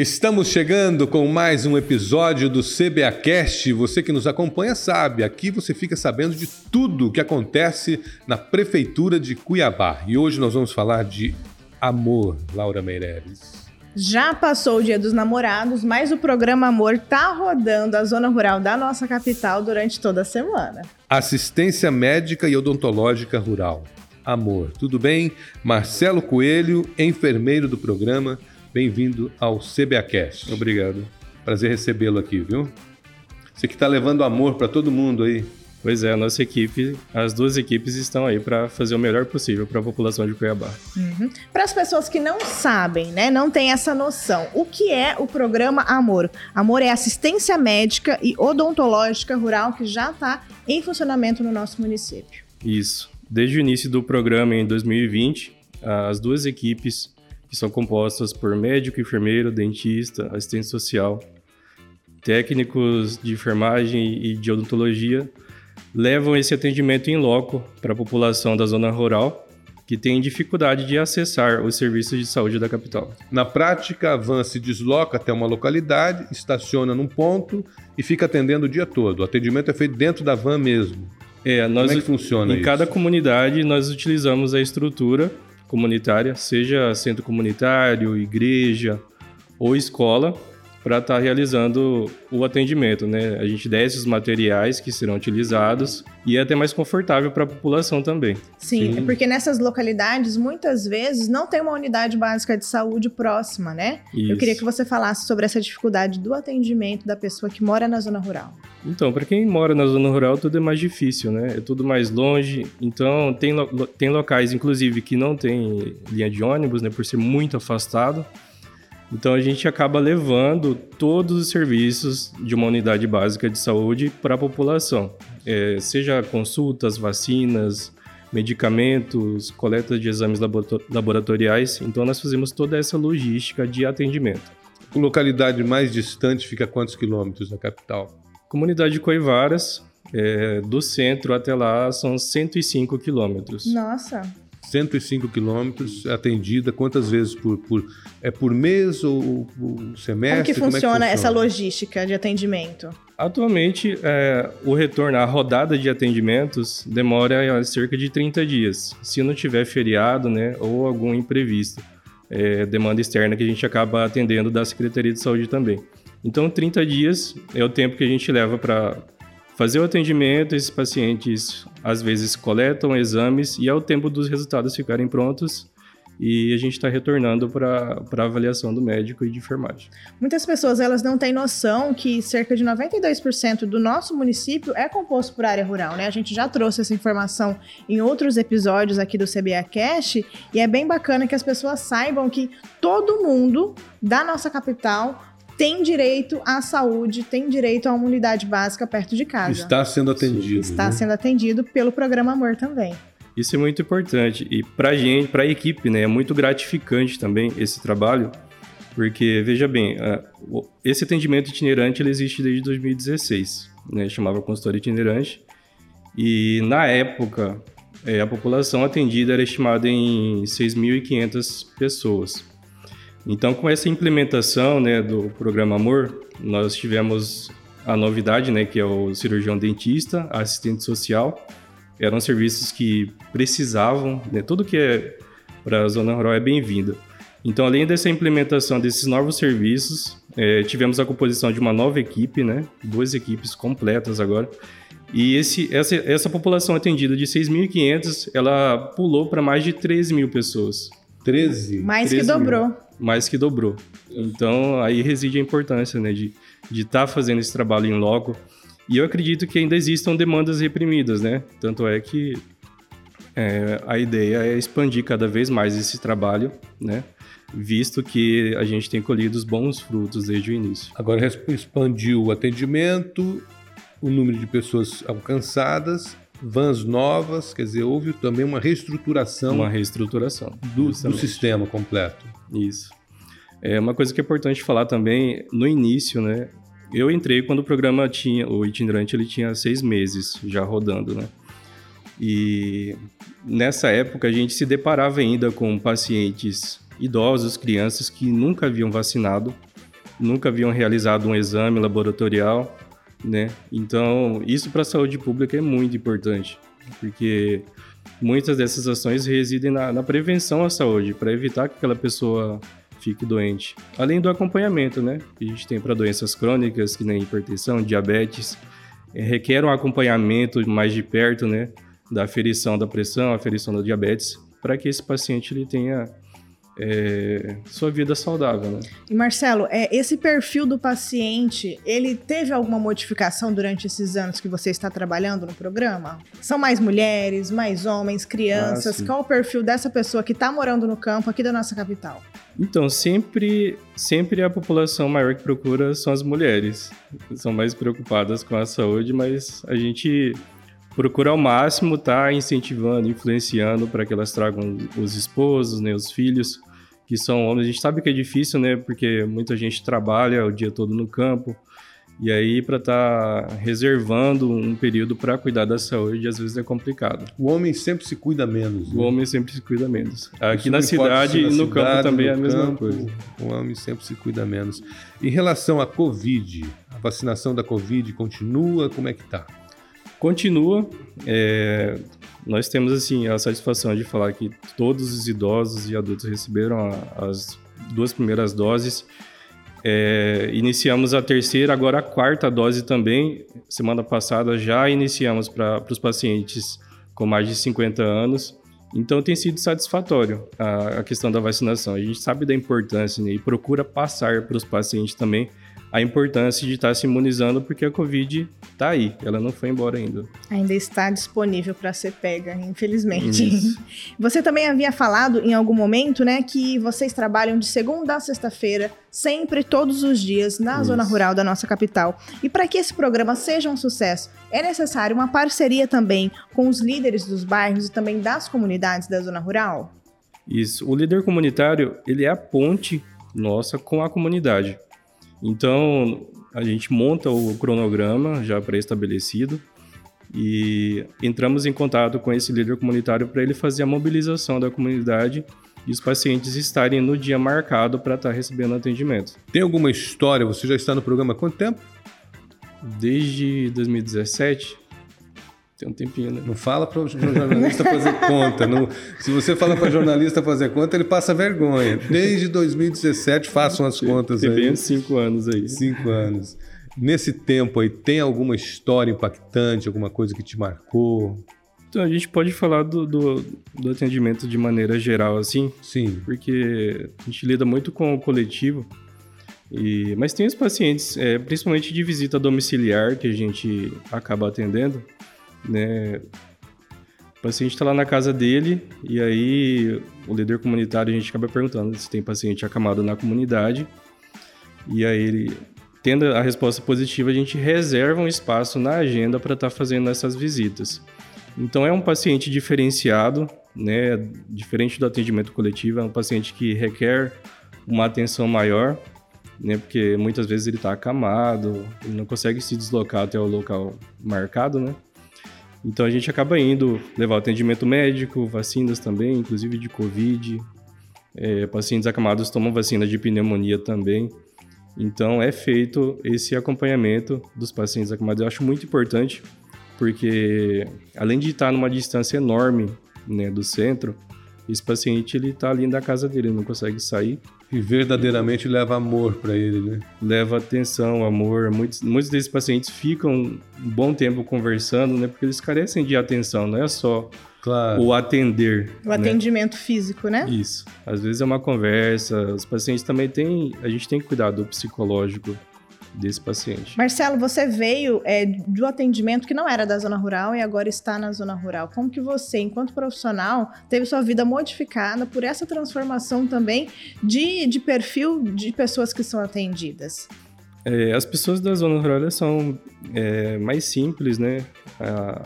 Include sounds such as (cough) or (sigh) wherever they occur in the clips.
Estamos chegando com mais um episódio do CBAcast. Você que nos acompanha sabe, aqui você fica sabendo de tudo o que acontece na Prefeitura de Cuiabá. E hoje nós vamos falar de amor, Laura Meireles. Já passou o Dia dos Namorados, mas o programa Amor tá rodando a zona rural da nossa capital durante toda a semana. Assistência médica e odontológica rural. Amor, tudo bem? Marcelo Coelho, enfermeiro do programa Bem-vindo ao CBAcast. Obrigado. Prazer recebê-lo aqui, viu? Você que está levando amor para todo mundo aí. Pois é, a nossa equipe, as duas equipes estão aí para fazer o melhor possível para a população de Cuiabá. Uhum. Para as pessoas que não sabem, né, não têm essa noção, o que é o programa Amor? Amor é assistência médica e odontológica rural que já está em funcionamento no nosso município. Isso. Desde o início do programa em 2020, as duas equipes que são compostas por médico, enfermeiro, dentista, assistente social, técnicos de enfermagem e de odontologia, levam esse atendimento em loco para a população da zona rural que tem dificuldade de acessar os serviços de saúde da capital. Na prática, a van se desloca até uma localidade, estaciona num ponto e fica atendendo o dia todo. O atendimento é feito dentro da van mesmo. É, nós, Como é que funciona Em isso? cada comunidade, nós utilizamos a estrutura comunitária, seja centro comunitário, igreja ou escola, para estar tá realizando o atendimento, né? A gente desce os materiais que serão utilizados e é até mais confortável para a população também. Sim, Sim, é porque nessas localidades muitas vezes não tem uma unidade básica de saúde próxima, né? Isso. Eu queria que você falasse sobre essa dificuldade do atendimento da pessoa que mora na zona rural. Então, para quem mora na zona rural, tudo é mais difícil, né? É tudo mais longe. Então, tem, lo tem locais, inclusive, que não tem linha de ônibus, né? Por ser muito afastado. Então a gente acaba levando todos os serviços de uma unidade básica de saúde para a população, é, seja consultas, vacinas, medicamentos, coleta de exames laboratoriais. Então nós fazemos toda essa logística de atendimento. A localidade mais distante fica a quantos quilômetros da capital? Comunidade de Coivaras, é, do centro até lá são 105 quilômetros. Nossa! 105 quilômetros atendida quantas vezes por, por é por mês ou, ou semestre? Como que, funciona, Como é que funciona essa logística de atendimento? Atualmente, é, o retorno, a rodada de atendimentos demora cerca de 30 dias. Se não tiver feriado, né, ou algum imprevisto, é, demanda externa que a gente acaba atendendo da Secretaria de Saúde também. Então, 30 dias é o tempo que a gente leva para fazer o atendimento, esses pacientes às vezes coletam exames e é o tempo dos resultados ficarem prontos e a gente está retornando para a avaliação do médico e de enfermagem. Muitas pessoas elas não têm noção que cerca de 92% do nosso município é composto por área rural, né? A gente já trouxe essa informação em outros episódios aqui do CBA Cash e é bem bacana que as pessoas saibam que todo mundo da nossa capital tem direito à saúde, tem direito a uma unidade básica perto de casa. Está sendo atendido. Está né? sendo atendido pelo programa Amor também. Isso é muito importante e para a gente, para a equipe, né, é muito gratificante também esse trabalho, porque veja bem, esse atendimento itinerante ele existe desde 2016, né, chamava consultório itinerante e na época é, a população atendida era estimada em 6.500 pessoas. Então, com essa implementação né, do programa Amor, nós tivemos a novidade, né, que é o cirurgião dentista, assistente social. Eram serviços que precisavam, né, tudo que é para a zona rural é bem-vindo. Então, além dessa implementação desses novos serviços, é, tivemos a composição de uma nova equipe, né, duas equipes completas agora. E esse, essa, essa população atendida de 6.500, ela pulou para mais de 13 mil pessoas. 13? Mais 13 que dobrou. Mil mais que dobrou. Então, aí reside a importância, né, de estar tá fazendo esse trabalho em loco. E eu acredito que ainda existam demandas reprimidas, né? Tanto é que é, a ideia é expandir cada vez mais esse trabalho, né? Visto que a gente tem colhido os bons frutos desde o início. Agora expandiu o atendimento, o número de pessoas alcançadas, vans novas, quer dizer, houve também uma reestruturação. Uma reestruturação. Do, do sistema completo. Isso. É uma coisa que é importante falar também, no início, né? Eu entrei quando o programa tinha, o itinerante ele tinha seis meses já rodando, né? E nessa época a gente se deparava ainda com pacientes idosos, crianças que nunca haviam vacinado nunca haviam realizado um exame laboratorial, né? Então, isso para a saúde pública é muito importante, porque muitas dessas ações residem na, na prevenção à saúde, para evitar que aquela pessoa fique doente. Além do acompanhamento, né? Que a gente tem para doenças crônicas, que nem hipertensão, diabetes, é, requer um acompanhamento mais de perto, né? Da aferição da pressão, aferição da diabetes, para que esse paciente ele tenha é, sua vida saudável. Né? E Marcelo, é, esse perfil do paciente, ele teve alguma modificação durante esses anos que você está trabalhando no programa? São mais mulheres, mais homens, crianças? Ah, Qual o perfil dessa pessoa que está morando no campo aqui da nossa capital? Então, sempre, sempre a população maior que procura são as mulheres. São mais preocupadas com a saúde, mas a gente procura ao máximo estar tá incentivando, influenciando para que elas tragam os esposos, né, os filhos, que são homens. A gente sabe que é difícil, né? Porque muita gente trabalha o dia todo no campo. E aí, para estar tá reservando um período para cuidar da saúde, às vezes é complicado. O homem sempre se cuida menos. Né? O homem sempre se cuida menos. Aqui na cidade e no cidade, campo também é a mesma campo, coisa. O homem sempre se cuida menos. Em relação à Covid, a vacinação da Covid continua? Como é que está? Continua. É, nós temos assim a satisfação de falar que todos os idosos e adultos receberam as duas primeiras doses. É, iniciamos a terceira, agora a quarta dose também. Semana passada já iniciamos para os pacientes com mais de 50 anos. Então tem sido satisfatório a, a questão da vacinação. A gente sabe da importância né, e procura passar para os pacientes também a importância de estar se imunizando, porque a Covid está aí, ela não foi embora ainda. Ainda está disponível para ser pega, infelizmente. Isso. (laughs) Você também havia falado em algum momento, né, que vocês trabalham de segunda a sexta-feira, sempre, todos os dias, na Isso. zona rural da nossa capital. E para que esse programa seja um sucesso, é necessário uma parceria também com os líderes dos bairros e também das comunidades da zona rural? Isso. O líder comunitário, ele é a ponte nossa com a comunidade. Então, a gente monta o cronograma já pré-estabelecido e entramos em contato com esse líder comunitário para ele fazer a mobilização da comunidade e os pacientes estarem no dia marcado para estar tá recebendo atendimento. Tem alguma história? Você já está no programa há quanto tempo? Desde 2017. Tem um tempinho, né? Não fala para o jornalista fazer (laughs) conta. Não, se você fala para jornalista fazer conta, ele passa vergonha. Desde 2017, façam as contas tem aí. Tem cinco anos aí. Cinco anos. Nesse tempo aí, tem alguma história impactante, alguma coisa que te marcou? Então, a gente pode falar do, do, do, atendimento de maneira geral, assim. Sim. Porque a gente lida muito com o coletivo. E, mas tem os pacientes, é, principalmente de visita domiciliar, que a gente acaba atendendo né? O paciente está lá na casa dele e aí o líder comunitário a gente acaba perguntando se tem paciente acamado na comunidade e aí ele tendo a resposta positiva a gente reserva um espaço na agenda para estar tá fazendo essas visitas. Então é um paciente diferenciado, né? Diferente do atendimento coletivo, é um paciente que requer uma atenção maior, né? Porque muitas vezes ele está acamado, ele não consegue se deslocar até o local marcado, né? Então a gente acaba indo levar atendimento médico, vacinas também, inclusive de Covid. É, pacientes acamados tomam vacina de pneumonia também. Então é feito esse acompanhamento dos pacientes acamados. Eu acho muito importante, porque além de estar numa distância enorme né, do centro, esse paciente ele está ali na casa dele, ele não consegue sair. E verdadeiramente leva amor para ele, né? Leva atenção, amor. Muitos, muitos desses pacientes ficam um bom tempo conversando, né? Porque eles carecem de atenção, não é só claro. o atender. O né? atendimento físico, né? Isso. Às vezes é uma conversa. Os pacientes também têm. A gente tem que cuidar do psicológico desse paciente. Marcelo, você veio é, do atendimento que não era da zona rural e agora está na zona rural. Como que você, enquanto profissional, teve sua vida modificada por essa transformação também de, de perfil de pessoas que são atendidas? É, as pessoas da zona rural são é, mais simples, né? A,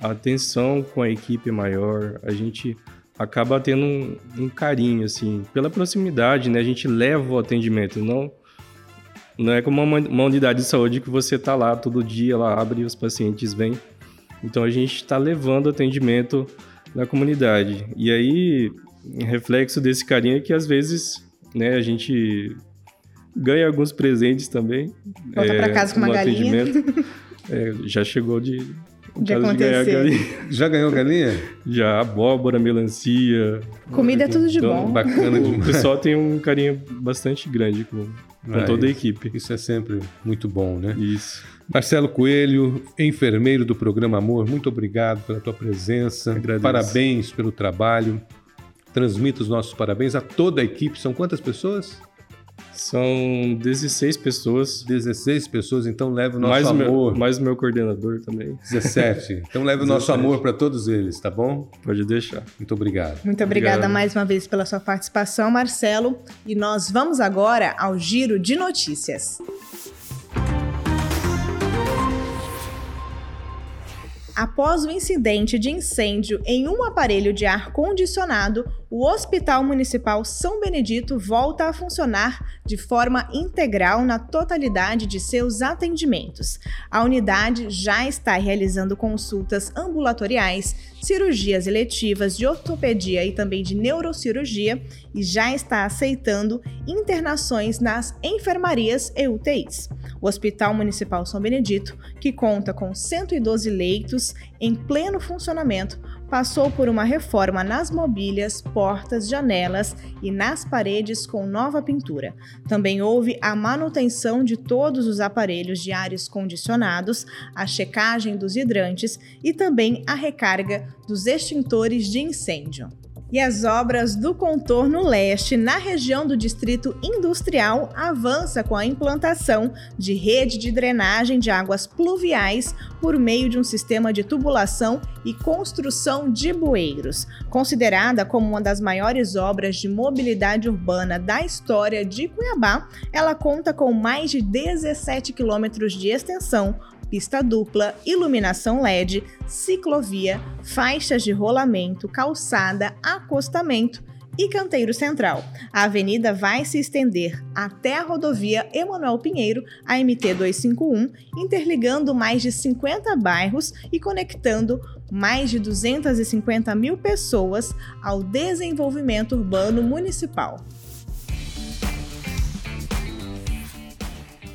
a, atenção com a equipe é maior, a gente acaba tendo um, um carinho, assim, pela proximidade, né? A gente leva o atendimento, não não é como uma, uma unidade de saúde que você está lá todo dia, ela abre e os pacientes vêm. Então a gente está levando atendimento na comunidade. E aí, reflexo desse carinho é que às vezes né, a gente ganha alguns presentes também. Volta é, para casa com uma galinha. (laughs) É, já chegou de, de acontecer. Já ganhou galinha? Já, abóbora, melancia. Comida é tudo de então, bom. Bacana. (laughs) O pessoal tem um carinho bastante grande com, com ah, toda a equipe. Isso é sempre muito bom, né? Isso. Marcelo Coelho, enfermeiro do programa Amor, muito obrigado pela tua presença. Agradeço. Parabéns pelo trabalho. Transmito os nossos parabéns a toda a equipe. São quantas pessoas? São 16 pessoas. 16 pessoas, então leva o nosso mais amor. Meu, mais o meu coordenador também. 17. (laughs) Então leva o nosso amor para todos eles, tá bom? Pode deixar. Muito obrigado. Muito obrigada Obrigado. mais uma vez pela sua participação, Marcelo. E nós vamos agora ao giro de notícias. Após o incidente de incêndio em um aparelho de ar-condicionado, o Hospital Municipal São Benedito volta a funcionar de forma integral na totalidade de seus atendimentos. A unidade já está realizando consultas ambulatoriais, cirurgias eletivas de ortopedia e também de neurocirurgia e já está aceitando internações nas enfermarias e UTIs. O Hospital Municipal São Benedito, que conta com 112 leitos em pleno funcionamento, passou por uma reforma nas mobílias, portas, janelas e nas paredes com nova pintura. Também houve a manutenção de todos os aparelhos de ares condicionados, a checagem dos hidrantes e também a recarga dos extintores de incêndio e as obras do contorno leste na região do Distrito Industrial avança com a implantação de rede de drenagem de águas pluviais por meio de um sistema de tubulação e construção de bueiros. Considerada como uma das maiores obras de mobilidade urbana da história de Cuiabá, ela conta com mais de 17 quilômetros de extensão, pista dupla, iluminação LED, ciclovia, faixas de rolamento, calçada, acostamento e canteiro central. A avenida vai se estender até a rodovia Emanuel Pinheiro, a MT 251, interligando mais de 50 bairros e conectando mais de 250 mil pessoas ao desenvolvimento urbano municipal.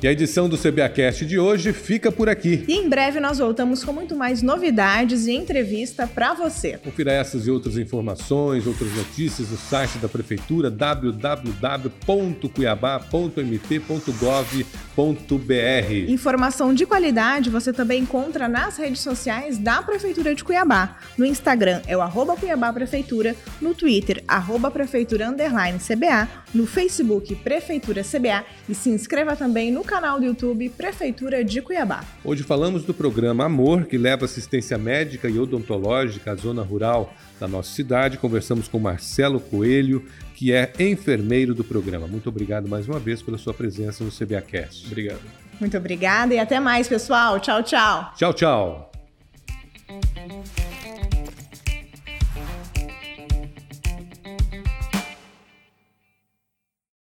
E a edição do CBAcast de hoje fica por aqui. E em breve nós voltamos com muito mais novidades e entrevista para você. Confira essas e outras informações, outras notícias no site da Prefeitura www.cuiabá.mt.gov.br. Informação de qualidade você também encontra nas redes sociais da Prefeitura de Cuiabá. No Instagram é o arroba Cuiabá Prefeitura, no Twitter, arroba Prefeitura Underline CBA, no Facebook Prefeitura CBA e se inscreva também no canal do YouTube Prefeitura de Cuiabá. Hoje falamos do programa Amor, que leva assistência médica e odontológica à zona rural da nossa cidade. Conversamos com Marcelo Coelho, que é enfermeiro do programa. Muito obrigado mais uma vez pela sua presença no CBAcast. Obrigado. Muito obrigada e até mais, pessoal. Tchau, tchau. Tchau, tchau.